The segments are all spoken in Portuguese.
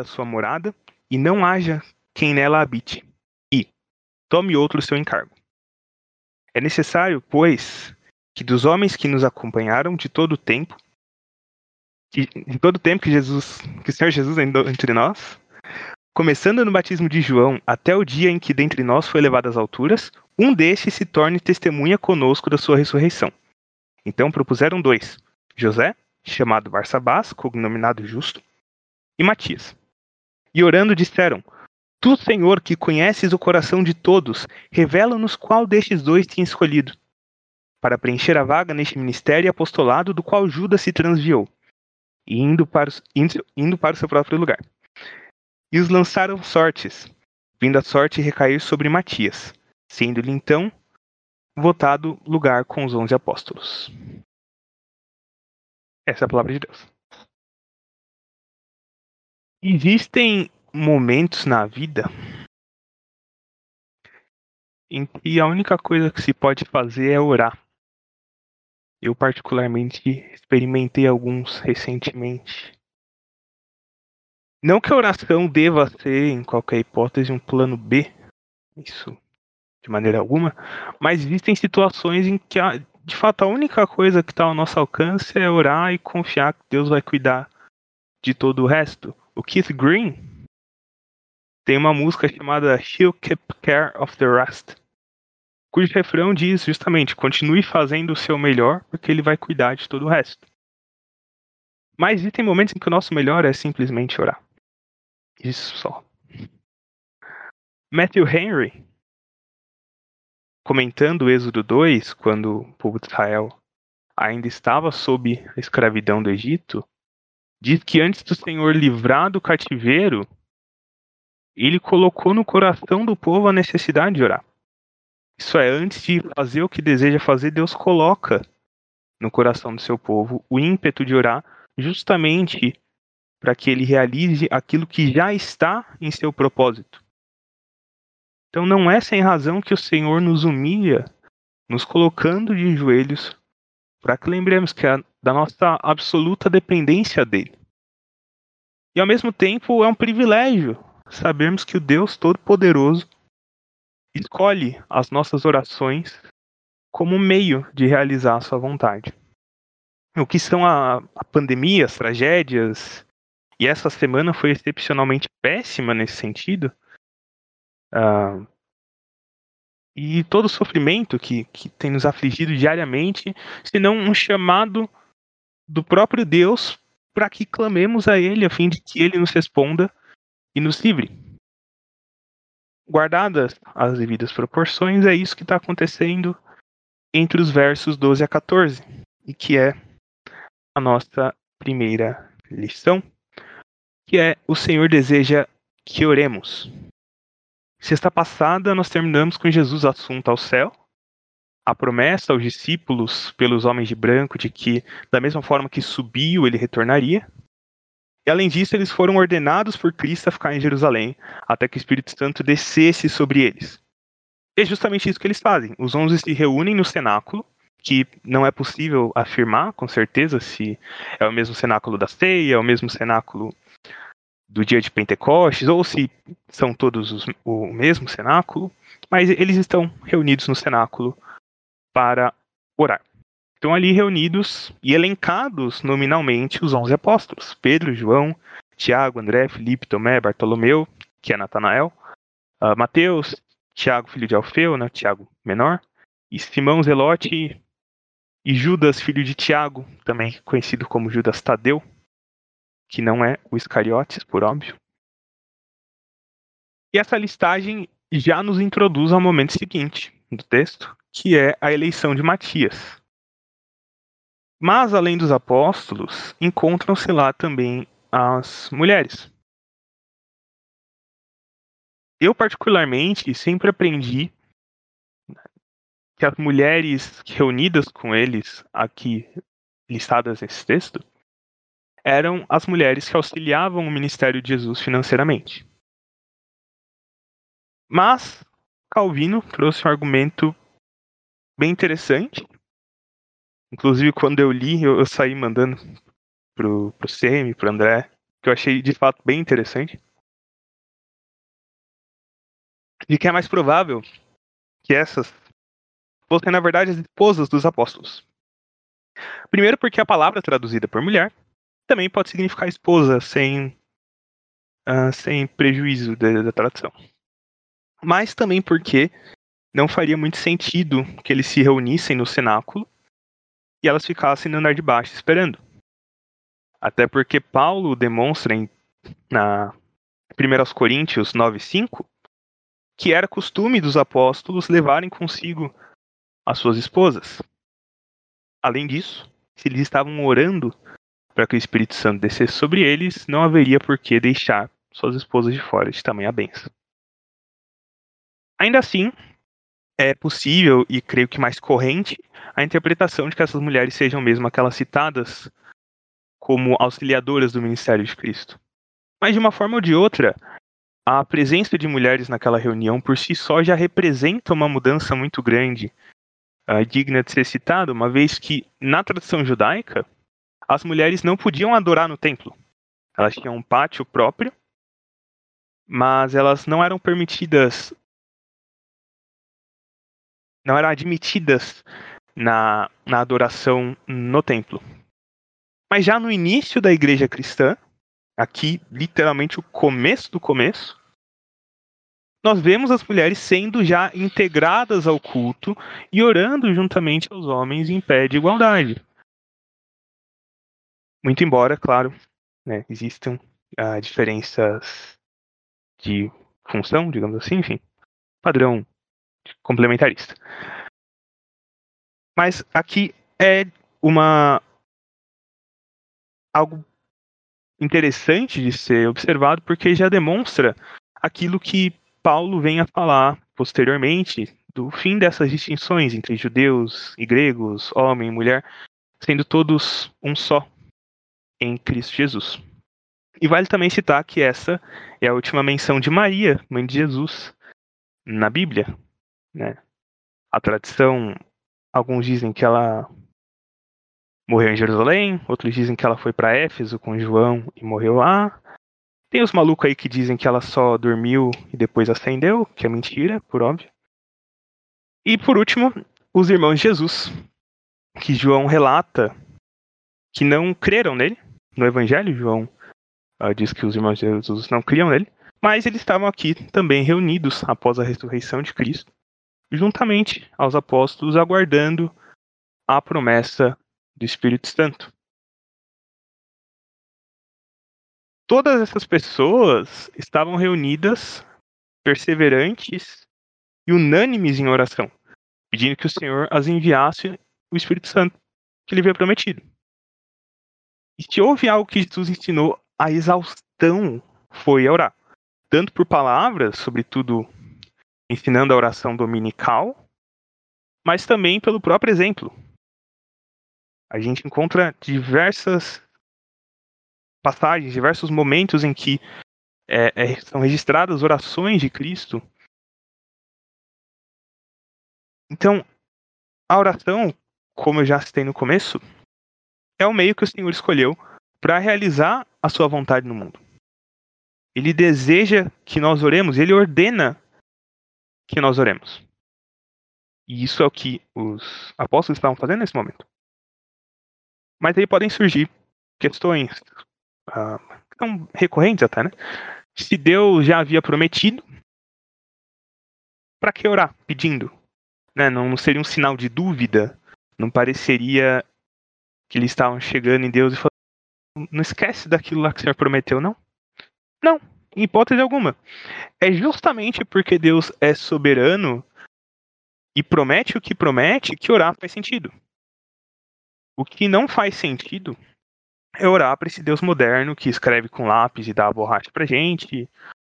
a sua morada e não haja quem nela habite, e tome outro seu encargo. É necessário, pois, que dos homens que nos acompanharam de todo o tempo, que, de todo o tempo que Jesus, que o Senhor Jesus andou entre nós, começando no batismo de João até o dia em que dentre nós foi levado às alturas, um destes se torne testemunha conosco da sua ressurreição. Então propuseram dois: José, chamado Barsabás, cognominado Justo, e Matias. E orando disseram: Tu, Senhor, que conheces o coração de todos, revela-nos qual destes dois tinha escolhido, para preencher a vaga neste ministério e apostolado do qual Judas se transviou, indo para, indo, para o seu próprio lugar. E os lançaram sortes, vindo a sorte recair sobre Matias, sendo-lhe então votado lugar com os onze apóstolos. Essa é a palavra de Deus. Existem momentos na vida em que a única coisa que se pode fazer é orar. Eu, particularmente, experimentei alguns recentemente. Não que a oração deva ser, em qualquer hipótese, um plano B, isso de maneira alguma, mas existem situações em que, de fato, a única coisa que está ao nosso alcance é orar e confiar que Deus vai cuidar de todo o resto. O Keith Green tem uma música chamada He'll Keep Care of the Rest, cujo refrão diz justamente: continue fazendo o seu melhor, porque ele vai cuidar de todo o resto. Mas existem momentos em que o nosso melhor é simplesmente orar. Isso só. Matthew Henry, comentando o Êxodo 2, quando o povo de Israel ainda estava sob a escravidão do Egito, diz que antes do Senhor livrar do cativeiro, ele colocou no coração do povo a necessidade de orar. Isso é, antes de fazer o que deseja fazer, Deus coloca no coração do seu povo o ímpeto de orar, justamente para que ele realize aquilo que já está em seu propósito. Então não é sem razão que o Senhor nos humilha, nos colocando de joelhos, para que lembremos que é da nossa absoluta dependência dele. E ao mesmo tempo é um privilégio sabermos que o Deus Todo-Poderoso escolhe as nossas orações como meio de realizar a sua vontade. O que são a, a pandemia, as tragédias, e essa semana foi excepcionalmente péssima nesse sentido. Uh, e todo o sofrimento que, que tem nos afligido diariamente, senão um chamado do próprio Deus para que clamemos a Ele a fim de que Ele nos responda e nos livre. Guardadas as devidas proporções, é isso que está acontecendo entre os versos 12 a 14, e que é a nossa primeira lição que é o Senhor deseja que oremos. Sexta passada, nós terminamos com Jesus assunto ao céu, a promessa aos discípulos pelos homens de branco de que, da mesma forma que subiu, ele retornaria. E além disso, eles foram ordenados por Cristo a ficar em Jerusalém, até que o Espírito Santo descesse sobre eles. E é justamente isso que eles fazem. Os onze se reúnem no cenáculo, que não é possível afirmar com certeza se é o mesmo cenáculo da ceia, é o mesmo cenáculo do dia de Pentecostes, ou se são todos os, o mesmo cenáculo, mas eles estão reunidos no cenáculo para orar. Estão ali reunidos e elencados nominalmente os onze apóstolos: Pedro, João, Tiago, André, Felipe, Tomé, Bartolomeu, que é Natanael, uh, Mateus, Tiago, filho de Alfeu, né, Tiago menor, e Simão Zelote e Judas, filho de Tiago, também conhecido como Judas Tadeu, que não é o Iscariotes, por óbvio. E essa listagem já nos introduz ao momento seguinte do texto, que é a eleição de Matias. Mas, além dos apóstolos, encontram-se lá também as mulheres. Eu, particularmente, sempre aprendi que as mulheres reunidas com eles, aqui listadas nesse texto, eram as mulheres que auxiliavam o ministério de Jesus financeiramente. Mas Calvino trouxe um argumento bem interessante. Inclusive, quando eu li, eu, eu saí mandando pro, pro Semi, pro André, que eu achei de fato bem interessante, de que é mais provável que essas fossem, na verdade, as esposas dos apóstolos. Primeiro, porque a palavra traduzida por mulher também pode significar esposa, sem, uh, sem prejuízo da, da tradução. Mas também porque não faria muito sentido que eles se reunissem no cenáculo elas ficassem no andar de baixo esperando. Até porque Paulo demonstra em, na 1 Coríntios 9,5 que era costume dos apóstolos levarem consigo as suas esposas. Além disso, se eles estavam orando para que o Espírito Santo descesse sobre eles, não haveria por que deixar suas esposas de fora de tamanha benção. Ainda assim, é possível e creio que mais corrente a interpretação de que essas mulheres sejam mesmo aquelas citadas como auxiliadoras do ministério de Cristo. Mas de uma forma ou de outra, a presença de mulheres naquela reunião por si só já representa uma mudança muito grande, uh, digna de ser citada, uma vez que na tradição judaica as mulheres não podiam adorar no templo. Elas tinham um pátio próprio, mas elas não eram permitidas, não eram admitidas na, na adoração no templo. Mas já no início da igreja cristã, aqui literalmente o começo do começo, nós vemos as mulheres sendo já integradas ao culto e orando juntamente aos homens em pé de igualdade. Muito embora, claro, né, existam uh, diferenças de função, digamos assim, enfim, padrão complementarista. Mas aqui é uma algo interessante de ser observado porque já demonstra aquilo que Paulo vem a falar posteriormente do fim dessas distinções entre judeus e gregos, homem e mulher, sendo todos um só em Cristo Jesus. E vale também citar que essa é a última menção de Maria, mãe de Jesus, na Bíblia. Né? A tradição, alguns dizem que ela morreu em Jerusalém, outros dizem que ela foi para Éfeso com João e morreu lá. Tem os malucos aí que dizem que ela só dormiu e depois ascendeu, que é mentira, por óbvio. E por último, os irmãos de Jesus, que João relata que não creram nele. No Evangelho, João uh, diz que os irmãos de Jesus não criam nele, mas eles estavam aqui também reunidos após a ressurreição de Cristo, juntamente aos apóstolos, aguardando a promessa do Espírito Santo. Todas essas pessoas estavam reunidas, perseverantes e unânimes em oração, pedindo que o Senhor as enviasse o Espírito Santo que lhe havia prometido. E se houve algo que Jesus ensinou a exaustão, foi orar. Tanto por palavras, sobretudo ensinando a oração dominical, mas também pelo próprio exemplo a gente encontra diversas passagens, diversos momentos em que é, é, são registradas orações de Cristo. Então, a oração, como eu já citei no começo, é o meio que o Senhor escolheu para realizar a sua vontade no mundo. Ele deseja que nós oremos, ele ordena que nós oremos. E isso é o que os apóstolos estavam fazendo nesse momento. Mas aí podem surgir questões uh, recorrentes até, né? Se Deus já havia prometido, para que orar pedindo? Né? Não seria um sinal de dúvida? Não pareceria que eles estavam chegando em Deus e falando: não esquece daquilo lá que o Senhor prometeu, não? Não, em hipótese alguma. É justamente porque Deus é soberano e promete o que promete que orar faz sentido. O que não faz sentido é orar para esse Deus moderno que escreve com lápis e dá a borracha pra gente,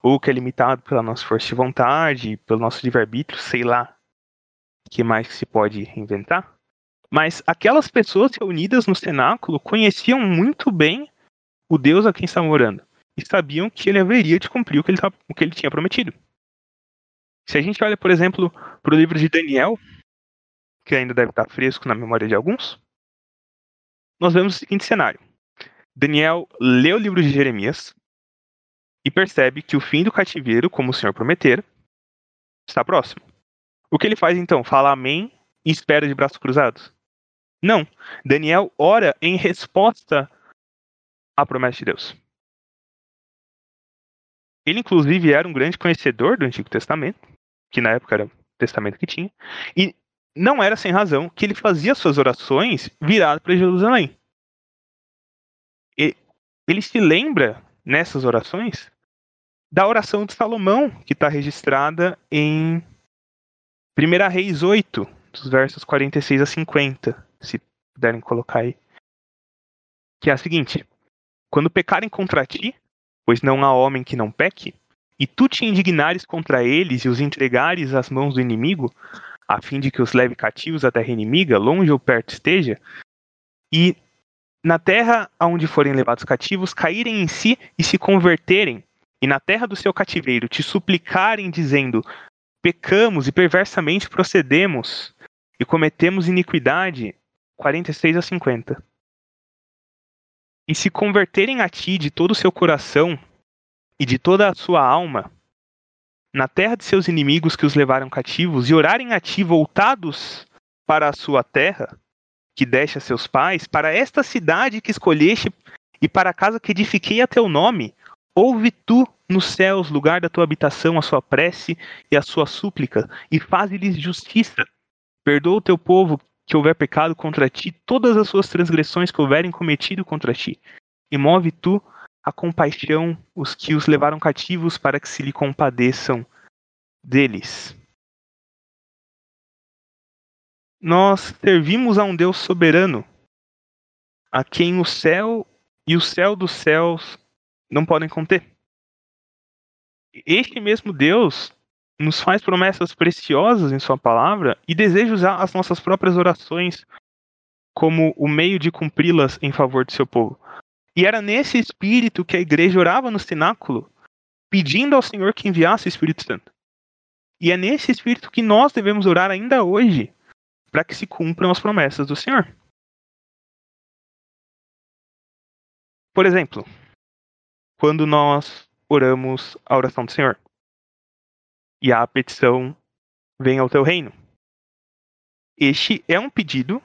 ou que é limitado pela nossa força de vontade, pelo nosso livre-arbítrio, sei lá o que mais se pode inventar. Mas aquelas pessoas reunidas no cenáculo conheciam muito bem o Deus a quem estavam orando e sabiam que ele haveria de cumprir o que ele, o que ele tinha prometido. Se a gente olha, por exemplo, para o livro de Daniel, que ainda deve estar fresco na memória de alguns, nós vemos o seguinte cenário. Daniel lê o livro de Jeremias e percebe que o fim do cativeiro, como o Senhor prometera, está próximo. O que ele faz então? Fala amém e espera de braços cruzados? Não. Daniel ora em resposta à promessa de Deus. Ele, inclusive, era um grande conhecedor do Antigo Testamento, que na época era o testamento que tinha, e não era sem razão que ele fazia suas orações virado para Jerusalém. E ele se lembra nessas orações da oração de Salomão, que está registrada em 1 Reis 8, dos versos 46 a 50, se puderem colocar aí. Que é a seguinte: Quando pecarem contra ti, pois não há homem que não peque, e tu te indignares contra eles e os entregares às mãos do inimigo, a fim de que os leve cativos à terra inimiga, longe ou perto esteja, e na terra aonde forem levados cativos, caírem em si e se converterem, e na terra do seu cativeiro te suplicarem, dizendo: Pecamos e perversamente procedemos, e cometemos iniquidade. 46 a 50 e se converterem a ti de todo o seu coração e de toda a sua alma, na terra de seus inimigos que os levaram cativos, e orarem a ti voltados para a sua terra, que deste a seus pais, para esta cidade que escolheste e para a casa que edifiquei a teu nome, ouve tu nos céus, lugar da tua habitação, a sua prece e a sua súplica, e faze-lhes justiça. Perdoa o teu povo que houver pecado contra ti, todas as suas transgressões que houverem cometido contra ti. E move tu a compaixão os que os levaram cativos para que se lhe compadeçam deles. Nós servimos a um Deus soberano, a quem o céu e o céu dos céus não podem conter. Este mesmo Deus nos faz promessas preciosas em Sua palavra e deseja usar as nossas próprias orações como o meio de cumpri-las em favor do seu povo. E era nesse espírito que a igreja orava no cenáculo, pedindo ao Senhor que enviasse o Espírito Santo. E é nesse espírito que nós devemos orar ainda hoje, para que se cumpram as promessas do Senhor. Por exemplo, quando nós oramos a oração do Senhor e a petição vem ao teu reino. Este é um pedido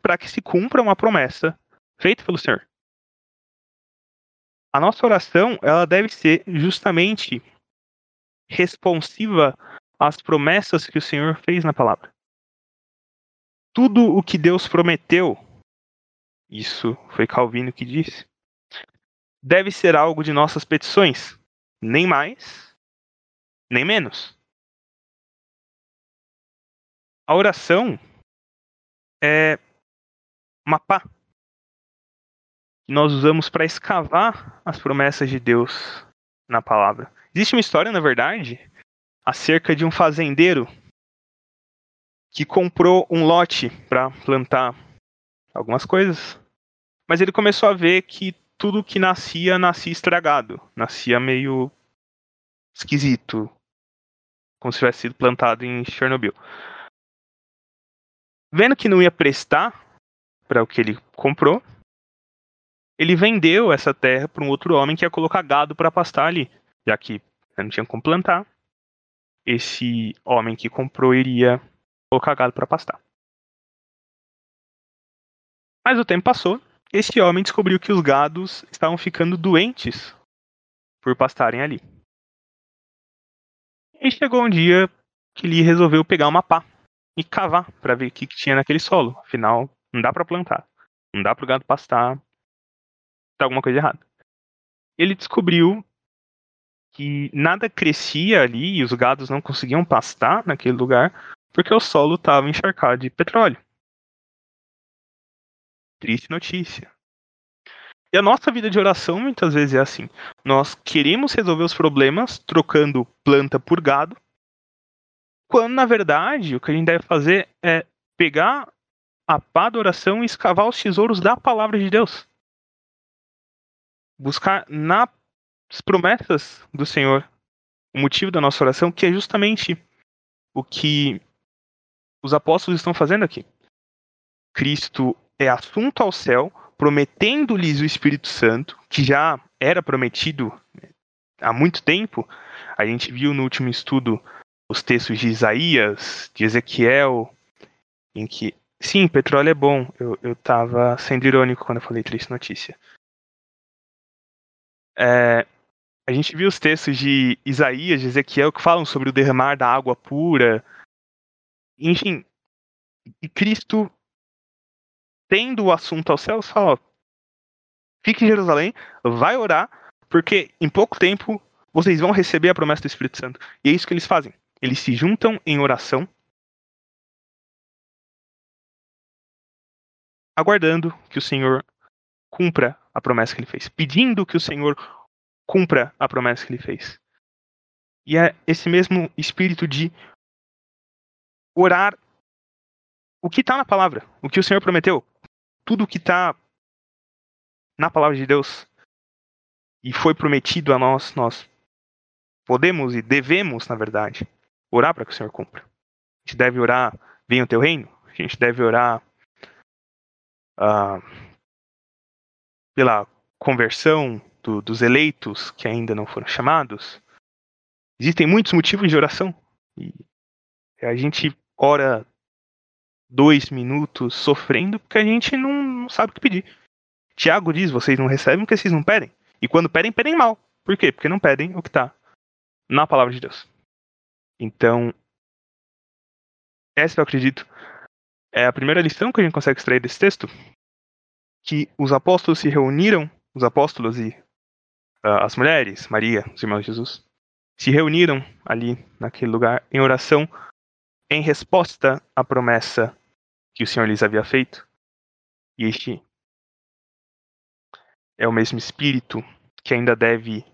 para que se cumpra uma promessa feita pelo Senhor. A nossa oração, ela deve ser justamente responsiva às promessas que o Senhor fez na palavra. Tudo o que Deus prometeu, isso foi Calvino que disse, deve ser algo de nossas petições, nem mais nem menos. A oração é uma pá que nós usamos para escavar as promessas de Deus na palavra. Existe uma história, na verdade, acerca de um fazendeiro que comprou um lote para plantar algumas coisas, mas ele começou a ver que tudo que nascia nascia estragado, nascia meio esquisito, como se tivesse sido plantado em Chernobyl. Vendo que não ia prestar para o que ele comprou, ele vendeu essa terra para um outro homem que ia colocar gado para pastar ali, já que não tinha como plantar. Esse homem que comprou iria colocar gado para pastar. Mas o tempo passou. Esse homem descobriu que os gados estavam ficando doentes por pastarem ali. E chegou um dia que ele resolveu pegar uma pá e cavar para ver o que, que, tinha naquele solo. Afinal, não dá para plantar. Não dá para o gado pastar. Tá alguma coisa errada. Ele descobriu que nada crescia ali e os gados não conseguiam pastar naquele lugar porque o solo estava encharcado de petróleo. Triste notícia. E a nossa vida de oração muitas vezes é assim. Nós queremos resolver os problemas trocando planta por gado, quando na verdade o que a gente deve fazer é pegar a pá da oração e escavar os tesouros da palavra de Deus. Buscar nas promessas do Senhor o motivo da nossa oração, que é justamente o que os apóstolos estão fazendo aqui. Cristo é assunto ao céu prometendo-lhes o Espírito Santo, que já era prometido há muito tempo. A gente viu no último estudo os textos de Isaías, de Ezequiel, em que. Sim, petróleo é bom. Eu, eu tava sendo irônico quando eu falei triste notícia. É, a gente viu os textos de Isaías, de Ezequiel, que falam sobre o derramar da água pura. Enfim, e Cristo, tendo o assunto aos céus, fala: fique em Jerusalém, vai orar, porque em pouco tempo vocês vão receber a promessa do Espírito Santo. E é isso que eles fazem. Eles se juntam em oração, aguardando que o Senhor cumpra a promessa que ele fez, pedindo que o Senhor cumpra a promessa que ele fez. E é esse mesmo espírito de orar o que está na palavra, o que o Senhor prometeu, tudo que está na palavra de Deus e foi prometido a nós, nós podemos e devemos, na verdade, orar para que o Senhor cumpra. A gente deve orar, venha o teu reino. A gente deve orar uh, pela conversão do, dos eleitos que ainda não foram chamados. Existem muitos motivos de oração. E a gente ora dois minutos sofrendo porque a gente não, não sabe o que pedir. Tiago diz: vocês não recebem porque vocês não pedem. E quando pedem, pedem mal. Por quê? Porque não pedem o que está na palavra de Deus. Então, essa eu acredito é a primeira lição que a gente consegue extrair desse texto, que os apóstolos se reuniram, os apóstolos e uh, as mulheres, Maria, os irmãos de Jesus, se reuniram ali naquele lugar em oração em resposta à promessa que o Senhor lhes havia feito. E este é o mesmo espírito que ainda deve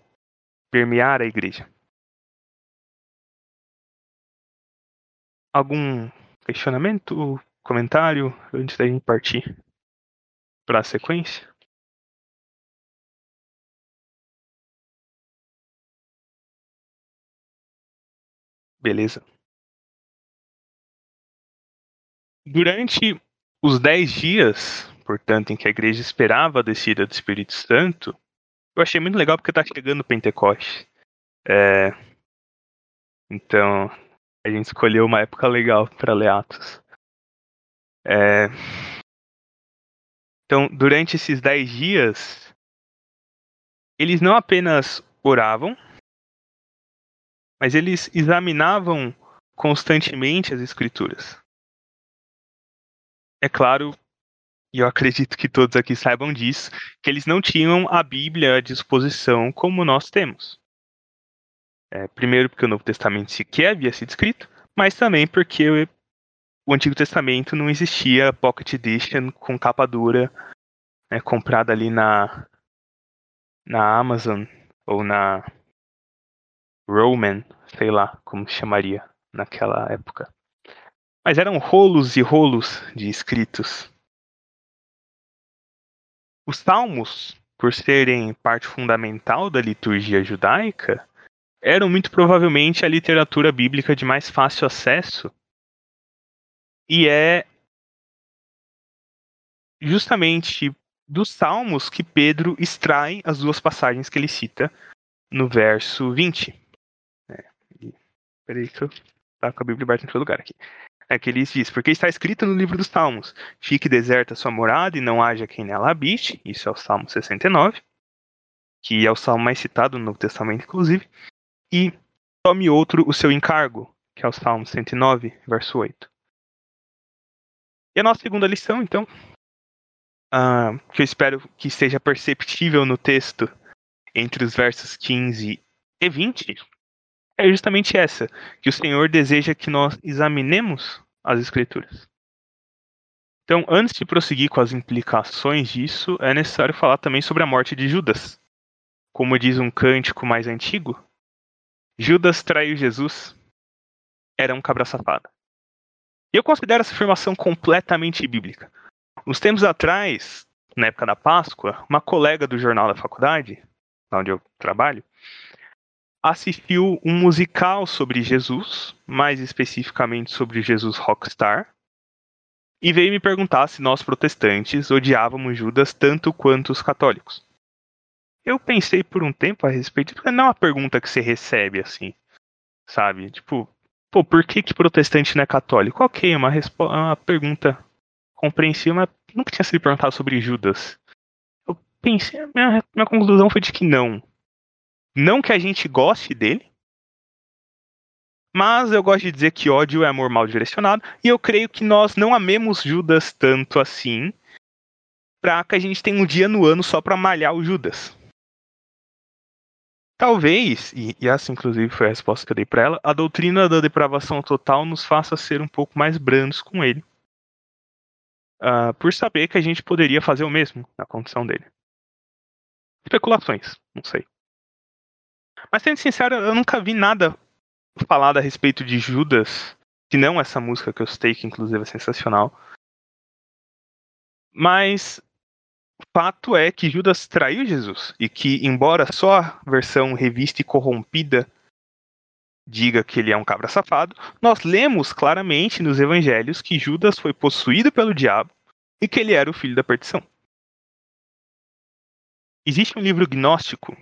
permear a igreja. Algum questionamento, comentário antes da gente partir para a sequência? Beleza. Durante os dez dias, portanto, em que a igreja esperava a descida do Espírito Santo, eu achei muito legal porque está chegando o Pentecoste. É... Então, a gente escolheu uma época legal para ler Atos. É... Então, durante esses dez dias, eles não apenas oravam, mas eles examinavam constantemente as escrituras. É claro, e eu acredito que todos aqui saibam disso, que eles não tinham a Bíblia à disposição como nós temos. É, primeiro, porque o Novo Testamento sequer havia sido escrito, mas também porque o Antigo Testamento não existia Pocket Edition com capa dura, né, comprada ali na, na Amazon ou na Roman, sei lá como chamaria naquela época. Mas eram rolos e rolos de escritos. Os salmos, por serem parte fundamental da liturgia judaica, eram muito provavelmente a literatura bíblica de mais fácil acesso. E é justamente dos salmos que Pedro extrai as duas passagens que ele cita no verso 20. É, peraí que eu tá com a Bíblia aberta em todo lugar aqui é que ele diz, porque está escrito no livro dos Salmos, fique deserta sua morada e não haja quem nela habite, isso é o Salmo 69, que é o salmo mais citado no Novo Testamento, inclusive, e tome outro o seu encargo, que é o Salmo 109, verso 8. E a nossa segunda lição, então, uh, que eu espero que seja perceptível no texto entre os versos 15 e 20, é justamente essa, que o Senhor deseja que nós examinemos as Escrituras. Então, antes de prosseguir com as implicações disso, é necessário falar também sobre a morte de Judas. Como diz um cântico mais antigo, Judas traiu Jesus, era um cabra safado. E eu considero essa afirmação completamente bíblica. Uns tempos atrás, na época da Páscoa, uma colega do jornal da faculdade, onde eu trabalho, assistiu um musical sobre Jesus, mais especificamente sobre Jesus Rockstar. e veio me perguntar se nós protestantes odiávamos Judas tanto quanto os católicos. Eu pensei por um tempo a respeito, não é uma pergunta que você recebe assim, sabe? Tipo, pô, por que que protestante não é católico? Ok, é uma, uma pergunta compreensível, mas nunca tinha sido perguntado sobre Judas. Eu pensei, minha, minha conclusão foi de que não. Não que a gente goste dele, mas eu gosto de dizer que ódio é amor mal direcionado, e eu creio que nós não amemos Judas tanto assim, pra que a gente tenha um dia no ano só pra malhar o Judas. Talvez, e, e essa inclusive foi a resposta que eu dei para ela, a doutrina da depravação total nos faça ser um pouco mais brandos com ele. Uh, por saber que a gente poderia fazer o mesmo na condição dele. Especulações, não sei. Mas sendo sincero, eu nunca vi nada falado a respeito de Judas, que não essa música que eu citei, que inclusive é sensacional. Mas fato é que Judas traiu Jesus e que, embora só a versão revista e corrompida diga que ele é um cabra safado, nós lemos claramente nos evangelhos que Judas foi possuído pelo diabo e que ele era o filho da perdição. Existe um livro gnóstico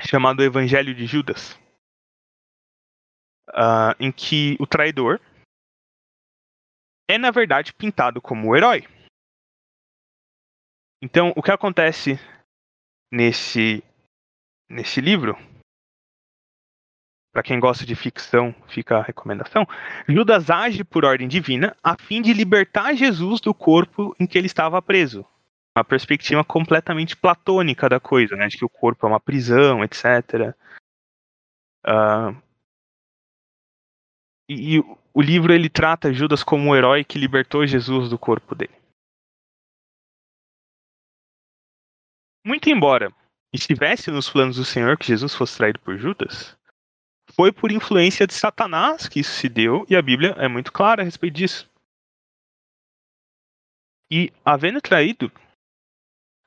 chamado Evangelho de Judas, uh, em que o traidor é, na verdade, pintado como o herói. Então, o que acontece nesse, nesse livro, para quem gosta de ficção, fica a recomendação. Judas age por ordem divina a fim de libertar Jesus do corpo em que ele estava preso. Uma perspectiva completamente platônica da coisa, né? De que o corpo é uma prisão, etc. Uh, e, e o livro ele trata Judas como um herói que libertou Jesus do corpo dele. Muito embora estivesse nos planos do Senhor que Jesus fosse traído por Judas, foi por influência de Satanás que isso se deu, e a Bíblia é muito clara a respeito disso. E, havendo traído,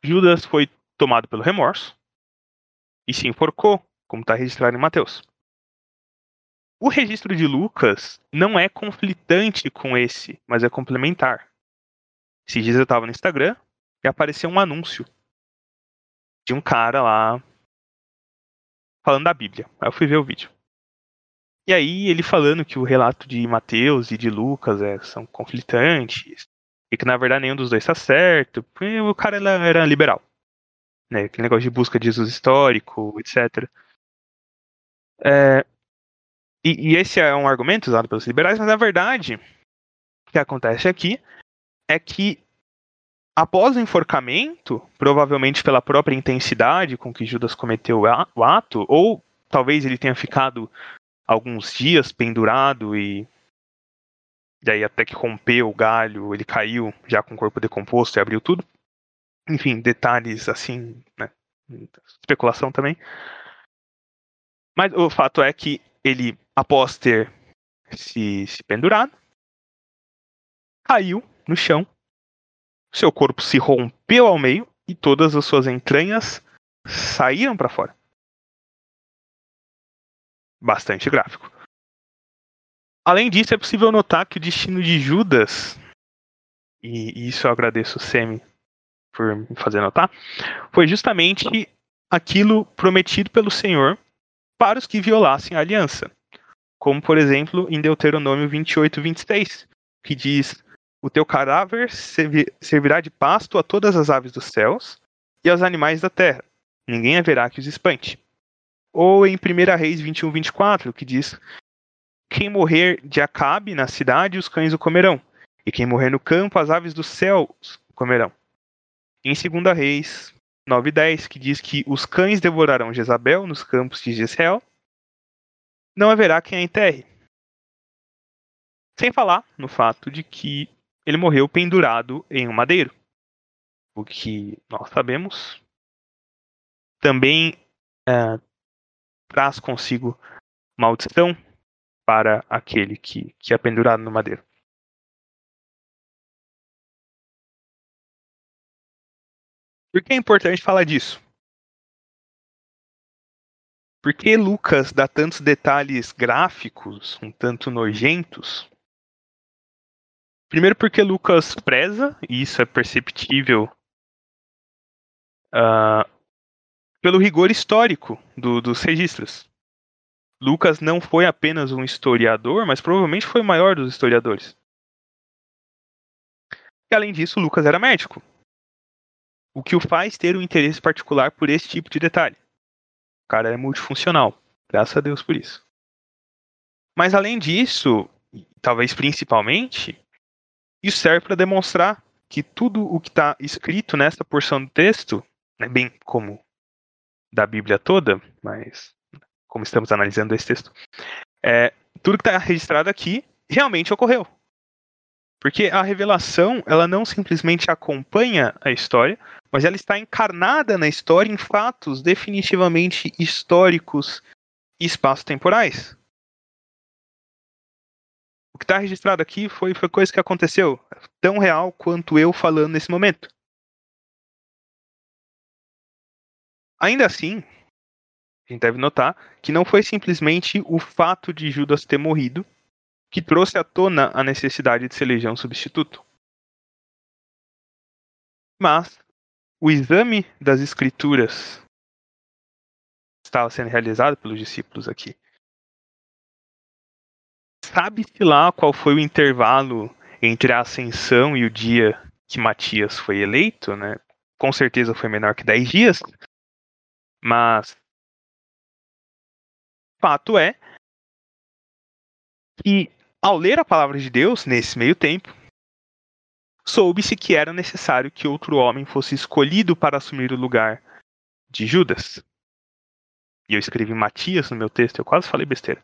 Judas foi tomado pelo remorso e se enforcou, como está registrado em Mateus. O registro de Lucas não é conflitante com esse, mas é complementar. Esses dias eu estava no Instagram e apareceu um anúncio de um cara lá falando da Bíblia. Aí eu fui ver o vídeo. E aí ele falando que o relato de Mateus e de Lucas é, são conflitantes e que na verdade nenhum dos dois está certo. O cara era liberal. Né? Aquele negócio de busca de Jesus histórico, etc. É, e, e, esse é um argumento usado pelos liberais, mas na verdade, o que acontece aqui é que após o enforcamento, provavelmente pela própria intensidade com que Judas cometeu o ato, ou talvez ele tenha ficado alguns dias pendurado e daí até que rompeu o galho, ele caiu já com o corpo decomposto e abriu tudo. Enfim, detalhes assim, né? Especulação também. Mas o fato é que ele após ter se, se pendurado, caiu no chão, seu corpo se rompeu ao meio e todas as suas entranhas saíram para fora. Bastante gráfico. Além disso, é possível notar que o destino de Judas, e isso eu agradeço o Semi por me fazer notar, foi justamente aquilo prometido pelo Senhor para os que violassem a aliança como por exemplo em Deuteronômio 28, 26, que diz: O teu cadáver servirá de pasto a todas as aves dos céus e aos animais da terra, ninguém haverá que os espante. Ou em 1 Reis 21, 24, que diz: Quem morrer de Acabe na cidade, os cães o comerão, e quem morrer no campo, as aves dos céus comerão. Em 2 Reis 9, 10, que diz que os cães devorarão Jezabel nos campos de Jezreel, não haverá quem a enterre. Sem falar no fato de que ele morreu pendurado em um madeiro. O que nós sabemos também é, traz consigo maldição para aquele que, que é pendurado no madeiro. Por que é importante falar disso? Por que Lucas dá tantos detalhes gráficos, um tanto nojentos? Primeiro porque Lucas preza, e isso é perceptível uh, pelo rigor histórico do, dos registros. Lucas não foi apenas um historiador, mas provavelmente foi o maior dos historiadores. E além disso, Lucas era médico. O que o faz ter um interesse particular por esse tipo de detalhe. O cara é multifuncional. Graças a Deus por isso. Mas além disso, talvez principalmente, isso serve para demonstrar que tudo o que está escrito nessa porção do texto, né, bem como da Bíblia toda, mas como estamos analisando esse texto, é, tudo que está registrado aqui realmente ocorreu. Porque a revelação, ela não simplesmente acompanha a história, mas ela está encarnada na história em fatos definitivamente históricos e espaço-temporais. O que está registrado aqui foi, foi coisa que aconteceu, tão real quanto eu falando nesse momento. Ainda assim, a gente deve notar que não foi simplesmente o fato de Judas ter morrido que trouxe à tona a necessidade de se eleger um substituto. Mas o exame das escrituras estava sendo realizado pelos discípulos aqui. Sabe-se lá qual foi o intervalo entre a ascensão e o dia que Matias foi eleito, né? Com certeza foi menor que 10 dias, mas fato é que, ao ler a palavra de Deus, nesse meio tempo, soube-se que era necessário que outro homem fosse escolhido para assumir o lugar de Judas. E eu escrevi Matias no meu texto, eu quase falei besteira.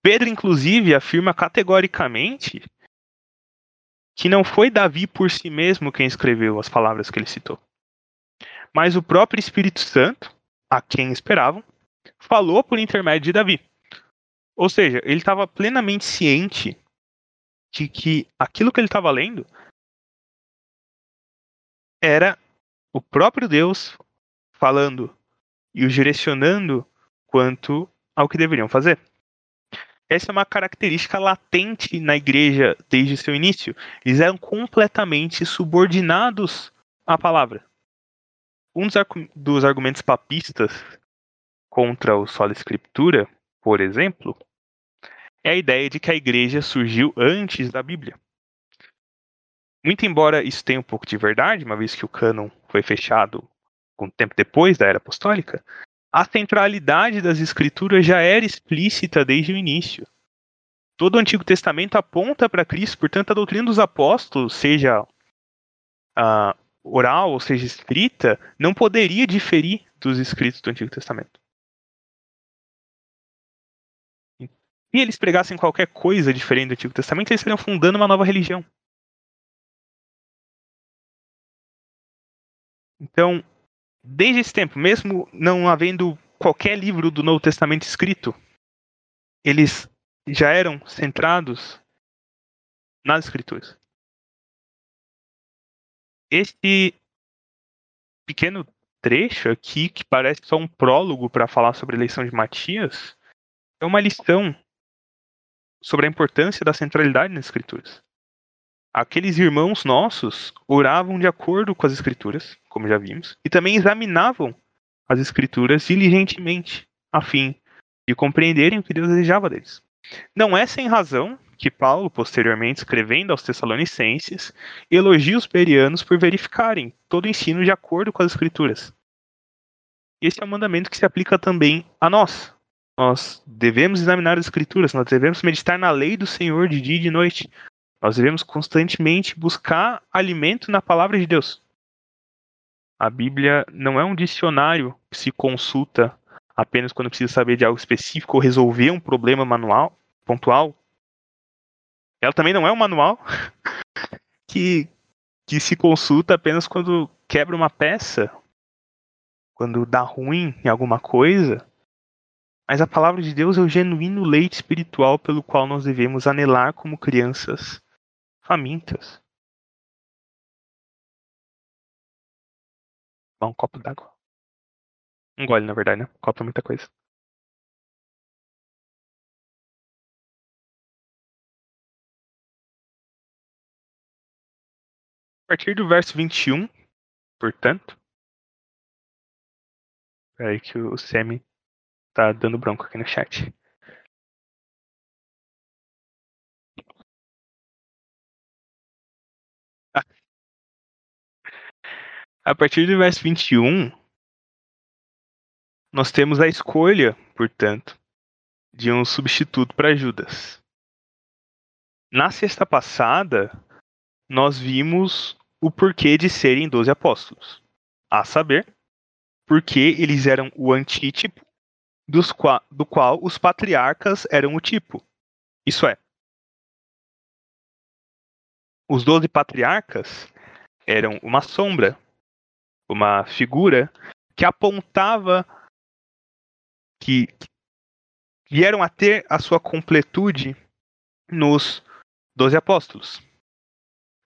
Pedro, inclusive, afirma categoricamente que não foi Davi por si mesmo quem escreveu as palavras que ele citou, mas o próprio Espírito Santo, a quem esperavam, falou por intermédio de Davi. Ou seja, ele estava plenamente ciente de que aquilo que ele estava lendo era o próprio Deus falando e os direcionando quanto ao que deveriam fazer. Essa é uma característica latente na igreja desde seu início. Eles eram completamente subordinados à palavra. Um dos argumentos papistas contra o sola escritura, por exemplo, é a ideia de que a igreja surgiu antes da Bíblia. Muito embora isso tenha um pouco de verdade, uma vez que o cânon foi fechado um tempo depois da era apostólica, a centralidade das escrituras já era explícita desde o início. Todo o Antigo Testamento aponta para Cristo, portanto, a doutrina dos apóstolos, seja uh, oral ou seja escrita, não poderia diferir dos escritos do Antigo Testamento. Se eles pregassem qualquer coisa diferente do Antigo Testamento, eles estariam fundando uma nova religião. Então, desde esse tempo, mesmo não havendo qualquer livro do Novo Testamento escrito, eles já eram centrados nas Escrituras. Este pequeno trecho aqui, que parece só um prólogo para falar sobre a eleição de Matias, é uma lição sobre a importância da centralidade nas Escrituras. Aqueles irmãos nossos oravam de acordo com as Escrituras, como já vimos, e também examinavam as Escrituras diligentemente, a fim de compreenderem o que Deus desejava deles. Não é sem razão que Paulo, posteriormente escrevendo aos Tessalonicenses, elogia os perianos por verificarem todo o ensino de acordo com as Escrituras. Esse é um mandamento que se aplica também a nós, nós devemos examinar as escrituras, nós devemos meditar na lei do Senhor de dia e de noite. Nós devemos constantemente buscar alimento na palavra de Deus. A Bíblia não é um dicionário que se consulta apenas quando precisa saber de algo específico ou resolver um problema manual, pontual. Ela também não é um manual que, que se consulta apenas quando quebra uma peça, quando dá ruim em alguma coisa, mas a palavra de Deus é o genuíno leite espiritual pelo qual nós devemos anelar como crianças famintas. um copo d'água. Um gole, na verdade, né? Copo é muita coisa. A partir do verso 21, portanto. Peraí que o Semi tá dando bronco aqui no chat. A partir do verso 21, nós temos a escolha, portanto, de um substituto para Judas. Na sexta passada, nós vimos o porquê de serem doze apóstolos. A saber, porque eles eram o antítipo dos qua do qual os patriarcas eram o tipo. Isso é, os doze patriarcas eram uma sombra, uma figura que apontava que vieram a ter a sua completude nos doze apóstolos.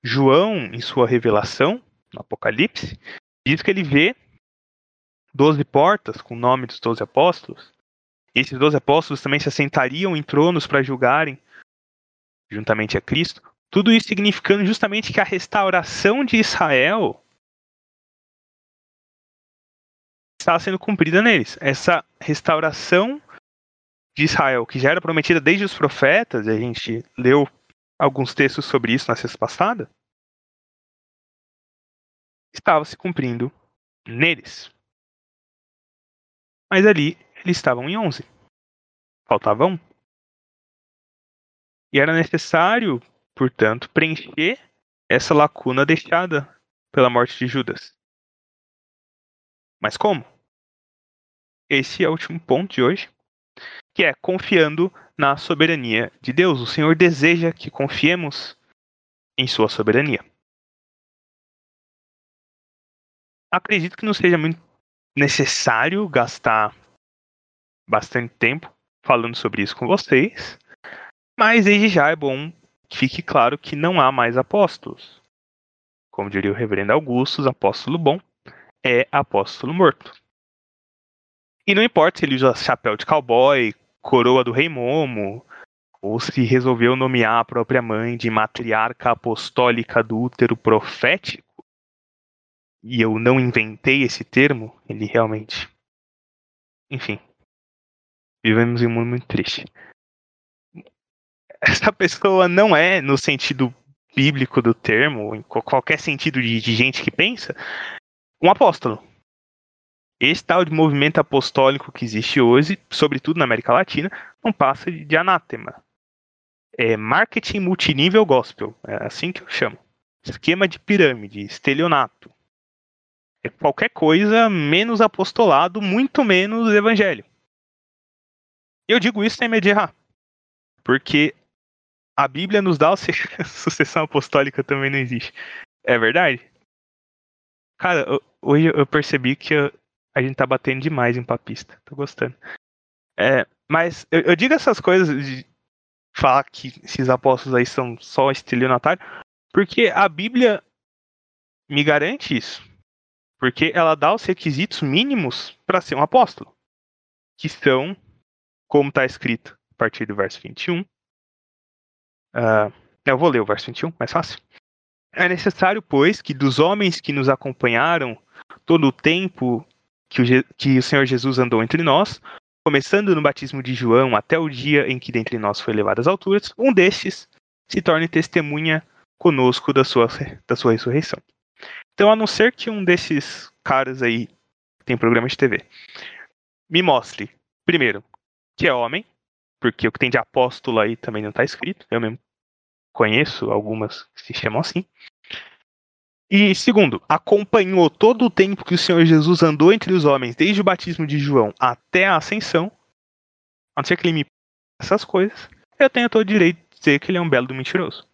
João, em sua revelação, no Apocalipse, diz que ele vê doze portas com o nome dos doze apóstolos. E esses doze apóstolos também se assentariam em tronos para julgarem, juntamente a Cristo. Tudo isso significando justamente que a restauração de Israel está sendo cumprida neles. Essa restauração de Israel, que já era prometida desde os profetas, a gente leu alguns textos sobre isso na sexta passada, estava se cumprindo neles. Mas ali eles estavam em 11. Faltavam um. E era necessário, portanto, preencher essa lacuna deixada pela morte de Judas. Mas como? Esse é o último ponto de hoje, que é confiando na soberania de Deus. O Senhor deseja que confiemos em Sua soberania. Acredito que não seja muito necessário gastar bastante tempo falando sobre isso com vocês, mas desde já é bom que fique claro que não há mais apóstolos. Como diria o reverendo Augustus, apóstolo bom é apóstolo morto. E não importa se ele usa chapéu de cowboy, coroa do rei Momo, ou se resolveu nomear a própria mãe de matriarca apostólica do útero profético, e eu não inventei esse termo, ele realmente. Enfim. Vivemos em um mundo muito triste. Essa pessoa não é, no sentido bíblico do termo, em qualquer sentido de, de gente que pensa, um apóstolo. Esse tal de movimento apostólico que existe hoje, sobretudo na América Latina, não passa de anátema. É marketing multinível gospel, é assim que eu chamo. Esquema de pirâmide, estelionato. É qualquer coisa menos apostolado, muito menos evangelho. Eu digo isso sem medo de errar. Porque a Bíblia nos dá a sucessão apostólica também não existe. É verdade? Cara, hoje eu percebi que a gente tá batendo demais em papista. Tô gostando. É, mas eu, eu, digo essas coisas de falar que esses apóstolos aí são só estelionatários, porque a Bíblia me garante isso. Porque ela dá os requisitos mínimos para ser um apóstolo. Que são, como está escrito a partir do verso 21. Uh, eu vou ler o verso 21, mais fácil. É necessário, pois, que dos homens que nos acompanharam todo o tempo que o, que o Senhor Jesus andou entre nós, começando no batismo de João até o dia em que dentre nós foi levado às alturas, um destes se torne testemunha conosco da sua, da sua ressurreição. Então, a não ser que um desses caras aí tem programa de TV me mostre, primeiro, que é homem, porque o que tem de apóstolo aí também não está escrito, eu mesmo conheço algumas que se chamam assim. E segundo, acompanhou todo o tempo que o Senhor Jesus andou entre os homens, desde o batismo de João até a ascensão, a não ser que ele me essas coisas, eu tenho todo o direito de dizer que ele é um belo do mentiroso.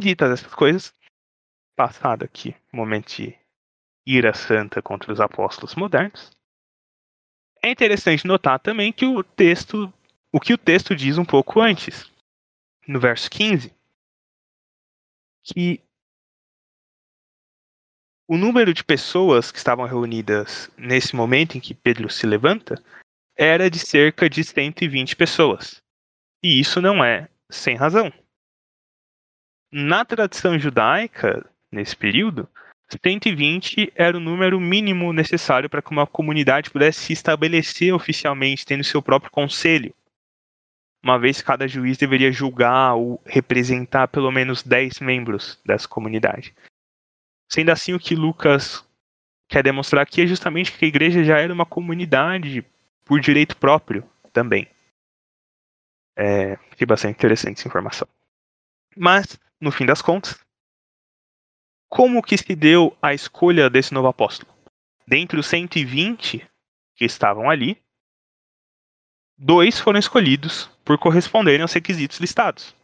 Ditas essas coisas, passado aqui, momento de ira santa contra os apóstolos modernos, é interessante notar também que o texto, o que o texto diz um pouco antes, no verso 15, que o número de pessoas que estavam reunidas nesse momento em que Pedro se levanta era de cerca de 120 pessoas. E isso não é sem razão. na tradição judaica, nesse período, 120 era o número mínimo necessário para que uma comunidade pudesse se estabelecer oficialmente, tendo seu próprio conselho. Uma vez cada juiz deveria julgar ou representar pelo menos 10 membros dessa comunidade. Sendo assim, o que Lucas quer demonstrar aqui é justamente que a igreja já era uma comunidade por direito próprio também. É, achei bastante interessante essa informação. Mas, no fim das contas, como que se deu a escolha desse novo apóstolo? Dentre os 120 que estavam ali, dois foram escolhidos por corresponderem aos requisitos listados.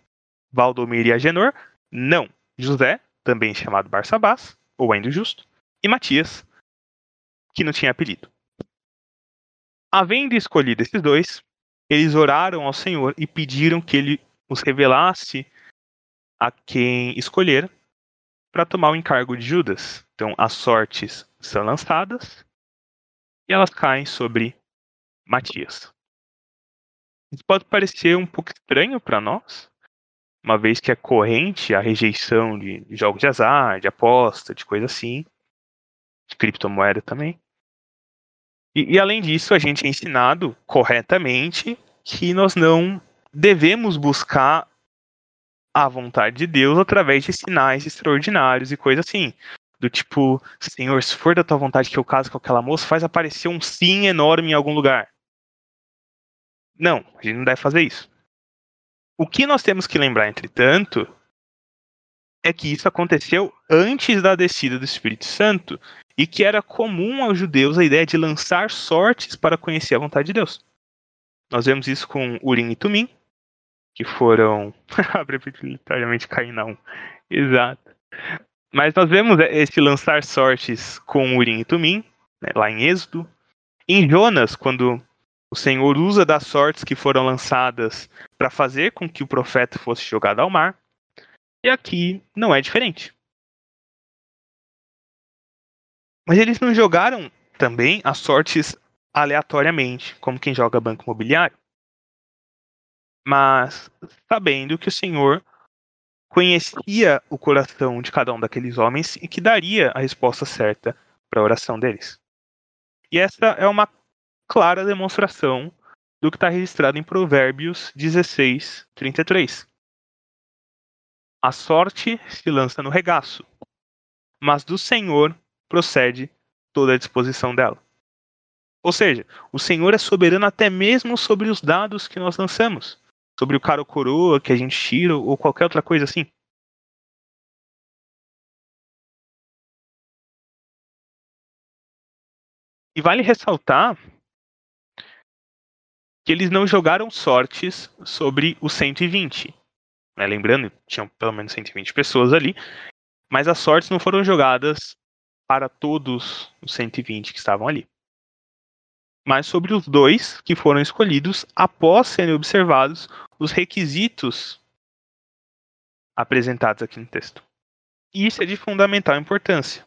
Valdomiro e Agenor, não. José, também chamado Barsabás, ou ainda justo, e Matias, que não tinha apelido. Havendo escolhido esses dois, eles oraram ao Senhor e pediram que ele os revelasse a quem escolher para tomar o encargo de Judas. Então, as sortes são lançadas e elas caem sobre Matias. Isso pode parecer um pouco estranho para nós, uma vez que é corrente a rejeição de jogos de azar, de aposta, de coisa assim, de criptomoeda também. E, e além disso, a gente é ensinado corretamente que nós não devemos buscar a vontade de Deus através de sinais extraordinários e coisas assim. Do tipo, Senhor, se for da tua vontade que eu case com aquela moça, faz aparecer um sim enorme em algum lugar. Não, a gente não deve fazer isso. O que nós temos que lembrar, entretanto, é que isso aconteceu antes da descida do Espírito Santo e que era comum aos judeus a ideia de lançar sortes para conhecer a vontade de Deus. Nós vemos isso com Urim e Tumim, que foram literalmente Cainão. Exato. Mas nós vemos esse lançar sortes com Urim e Tumim, né, lá em Êxodo. Em Jonas, quando o Senhor usa das sortes que foram lançadas para fazer com que o profeta fosse jogado ao mar. E aqui não é diferente. Mas eles não jogaram também as sortes aleatoriamente, como quem joga banco imobiliário mas sabendo que o Senhor conhecia o coração de cada um daqueles homens e que daria a resposta certa para a oração deles. E essa é uma clara demonstração do que está registrado em Provérbios 16, 33. A sorte se lança no regaço, mas do Senhor procede toda a disposição dela. Ou seja, o Senhor é soberano até mesmo sobre os dados que nós lançamos sobre o cara ou coroa que a gente tira ou qualquer outra coisa assim. E vale ressaltar que eles não jogaram sortes sobre os 120. Né? Lembrando, tinham pelo menos 120 pessoas ali, mas as sortes não foram jogadas para todos os 120 que estavam ali mas sobre os dois que foram escolhidos após serem observados os requisitos apresentados aqui no texto. E isso é de fundamental importância.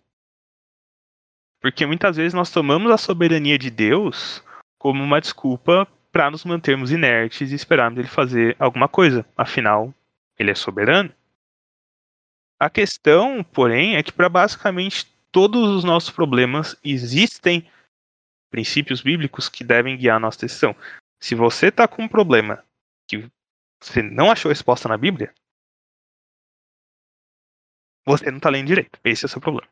Porque muitas vezes nós tomamos a soberania de Deus como uma desculpa para nos mantermos inertes e esperarmos ele fazer alguma coisa. Afinal, ele é soberano. A questão, porém, é que para basicamente todos os nossos problemas existem princípios bíblicos que devem guiar a nossa decisão. Se você está com um problema que você não achou resposta na Bíblia, você não está lendo direito. Esse é o seu problema.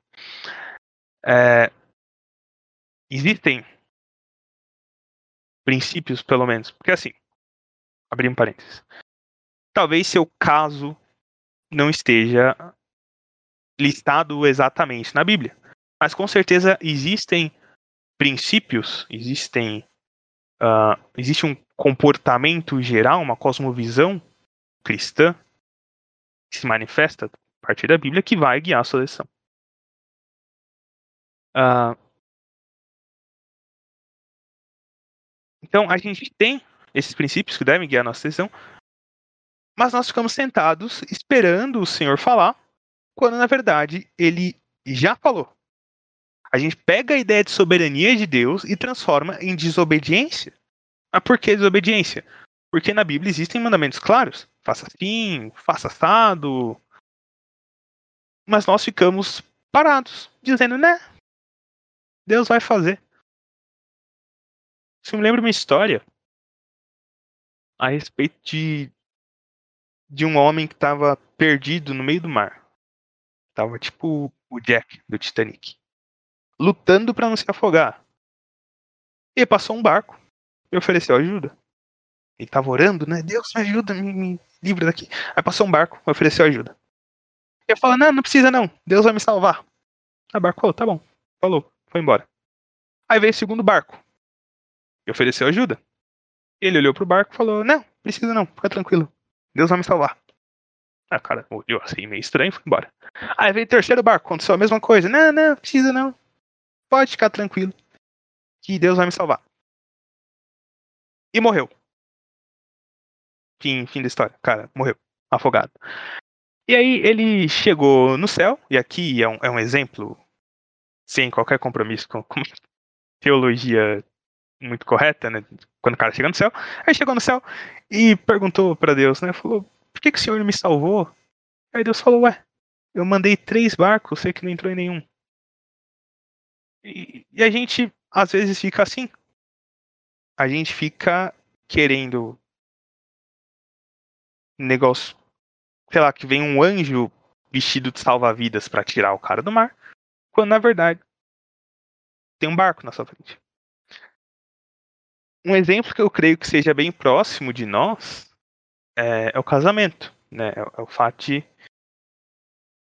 É, existem princípios, pelo menos, porque assim, abrir um parênteses. Talvez seu caso não esteja listado exatamente na Bíblia, mas com certeza existem princípios, existem uh, existe um comportamento geral, uma cosmovisão cristã que se manifesta a partir da Bíblia que vai guiar a sua decisão. Uh, então a gente tem esses princípios que devem guiar a nossa decisão, mas nós ficamos sentados esperando o Senhor falar, quando na verdade ele já falou. A gente pega a ideia de soberania de Deus e transforma em desobediência. Mas por que desobediência? Porque na Bíblia existem mandamentos claros. Faça assim, faça assado, Mas nós ficamos parados, dizendo, né? Deus vai fazer. Isso me lembra uma história a respeito de, de um homem que estava perdido no meio do mar. Tava tipo o Jack do Titanic, lutando para não se afogar. E passou um barco e ofereceu ajuda. Ele tava orando, né? Deus me ajuda, me, me livra daqui. Aí passou um barco, ofereceu ajuda. Ele falou: Não, não precisa não, Deus vai me salvar. O barco falou: Tá bom, falou, foi embora. Aí veio o segundo barco e ofereceu ajuda. Ele olhou pro barco e falou: Não, precisa não, fica tranquilo, Deus vai me salvar. O cara olhou assim, meio estranho e foi embora. Aí veio o terceiro barco, aconteceu a mesma coisa: Não, não, precisa não, pode ficar tranquilo, que Deus vai me salvar. E morreu. Fim, fim da história. Cara, morreu. Afogado. E aí ele chegou no céu, e aqui é um, é um exemplo, sem qualquer compromisso com, com teologia muito correta, né? Quando o cara chega no céu. Aí chegou no céu e perguntou para Deus, né? Falou, por que, que o Senhor me salvou? Aí Deus falou, ué, eu mandei três barcos, sei que não entrou em nenhum. E, a gente, às vezes, fica assim. A gente fica querendo negócio, sei lá, que vem um anjo vestido de salva-vidas para tirar o cara do mar, quando na verdade tem um barco na sua frente. Um exemplo que eu creio que seja bem próximo de nós é, é o casamento, né? É, é o fato de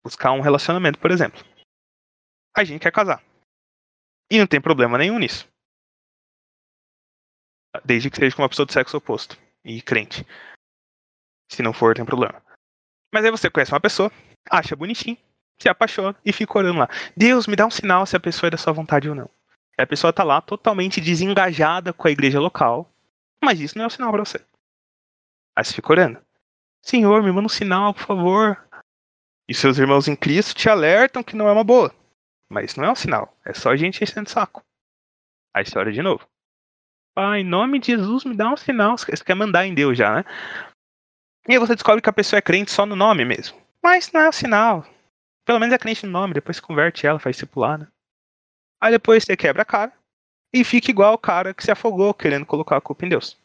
buscar um relacionamento, por exemplo. A gente quer casar. E não tem problema nenhum nisso. Desde que seja com uma pessoa do sexo oposto e crente. Se não for, tem problema. Mas aí você conhece uma pessoa, acha bonitinho, se apaixona e fica orando lá. Deus, me dá um sinal se a pessoa é da sua vontade ou não. E a pessoa tá lá totalmente desengajada com a igreja local, mas isso não é um sinal para você. Aí você fica orando. Senhor, me manda um sinal, por favor. E seus irmãos em Cristo te alertam que não é uma boa. Mas isso não é um sinal. É só a gente enchendo saco. Você ora de novo. Pai, em nome de Jesus, me dá um sinal. Você quer mandar em Deus já, né? E aí você descobre que a pessoa é crente só no nome mesmo. Mas não é o sinal. Pelo menos é crente no nome, depois converte ela, faz discipular, né? Aí depois você quebra a cara e fica igual o cara que se afogou querendo colocar a culpa em Deus.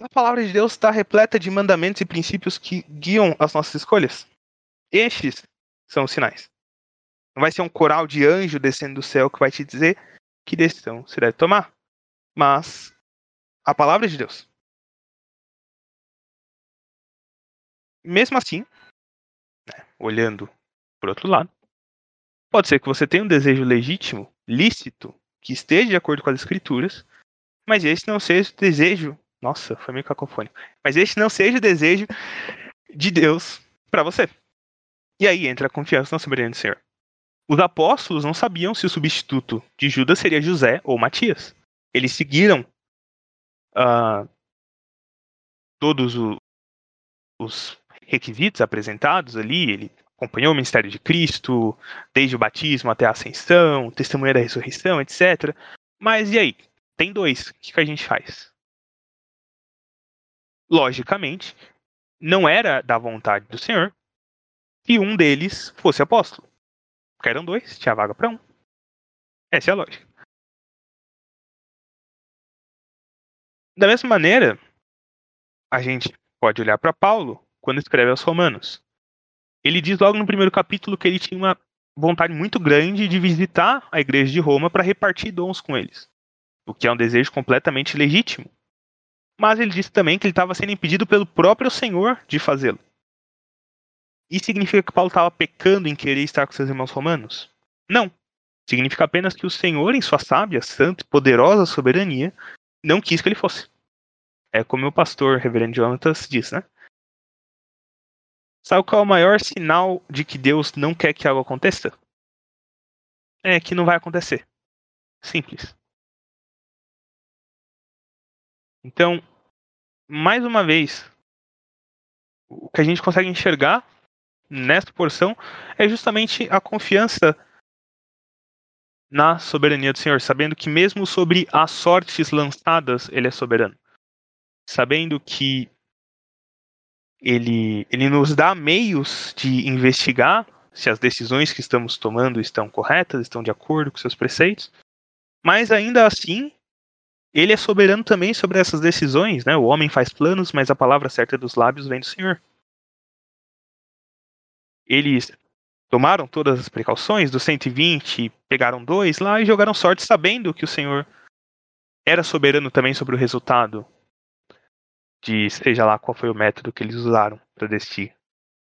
A palavra de Deus está repleta de mandamentos e princípios que guiam as nossas escolhas. Estes são os sinais. Não vai ser um coral de anjo descendo do céu que vai te dizer que decisão você deve tomar. Mas a palavra de Deus. Mesmo assim, né, olhando por outro lado, pode ser que você tenha um desejo legítimo, lícito, que esteja de acordo com as escrituras, mas esse não seja o desejo. Nossa, foi meio cacofônico. Mas esse não seja o desejo de Deus para você. E aí entra a confiança na soberania do Senhor. Os apóstolos não sabiam se o substituto de Judas seria José ou Matias. Eles seguiram uh, todos o, os requisitos apresentados ali, ele acompanhou o ministério de Cristo, desde o batismo até a ascensão, testemunha da ressurreição, etc. Mas e aí? Tem dois. O que, a gente faz? Logicamente, não era da vontade do Senhor que um deles fosse apóstolo. Porque eram dois, tinha vaga para um. Essa é a lógica. Da mesma maneira, a gente pode olhar para Paulo quando escreve aos Romanos. Ele diz logo no primeiro capítulo que ele tinha uma vontade muito grande de visitar a igreja de Roma para repartir dons com eles, o que é um desejo completamente legítimo. Mas ele disse também que ele estava sendo impedido pelo próprio Senhor de fazê-lo. Isso significa que Paulo estava pecando em querer estar com seus irmãos romanos? Não. Significa apenas que o Senhor, em sua sábia, santa e poderosa soberania, não quis que ele fosse. É como o pastor reverendo Jonatas diz, né? Sabe qual é o maior sinal de que Deus não quer que algo aconteça? É que não vai acontecer. Simples. Então, mais uma vez, o que a gente consegue enxergar nesta porção é justamente a confiança na soberania do Senhor, sabendo que mesmo sobre as sortes lançadas, ele é soberano. Sabendo que ele, ele nos dá meios de investigar se as decisões que estamos tomando estão corretas, estão de acordo com seus preceitos. Mas ainda assim, ele é soberano também sobre essas decisões, né? O homem faz planos, mas a palavra certa dos lábios vem do Senhor. Eles tomaram todas as precauções, dos 120, pegaram dois lá e jogaram sorte sabendo que o Senhor era soberano também sobre o resultado de seja lá qual foi o método que eles usaram para decidir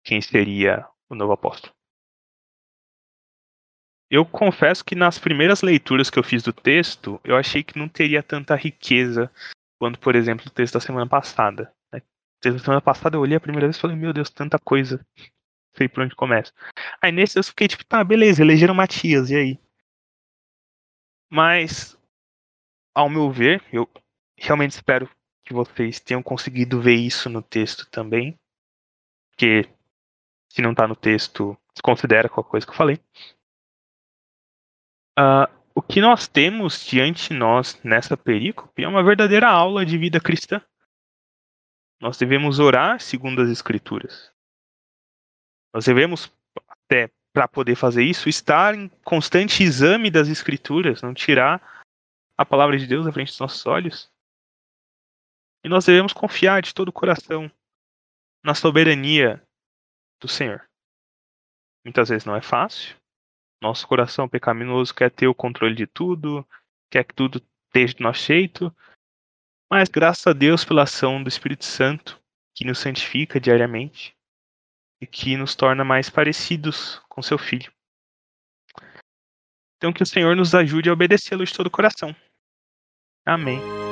quem seria o novo apóstolo. Eu confesso que nas primeiras leituras que eu fiz do texto, eu achei que não teria tanta riqueza quanto, por exemplo, o texto da semana passada. Né? O texto da semana passada eu olhei a primeira vez e falei, meu Deus, tanta coisa. Sei por onde começa. Aí nesse eu fiquei tipo, tá, beleza, elegeram Matias, e aí? Mas, ao meu ver, eu realmente espero que vocês tenham conseguido ver isso no texto também. Porque se não está no texto, considera qualquer coisa que eu falei. Uh, o que nós temos diante de nós nessa perícope é uma verdadeira aula de vida cristã. Nós devemos orar segundo as Escrituras. Nós devemos, até para poder fazer isso, estar em constante exame das Escrituras, não tirar a palavra de Deus da frente dos nossos olhos. E nós devemos confiar de todo o coração na soberania do Senhor. Muitas vezes não é fácil. Nosso coração pecaminoso quer ter o controle de tudo, quer que tudo esteja do nosso jeito. Mas graças a Deus pela ação do Espírito Santo, que nos santifica diariamente que nos torna mais parecidos com seu Filho. Então que o Senhor nos ajude a obedecê-lo de todo o coração. Amém.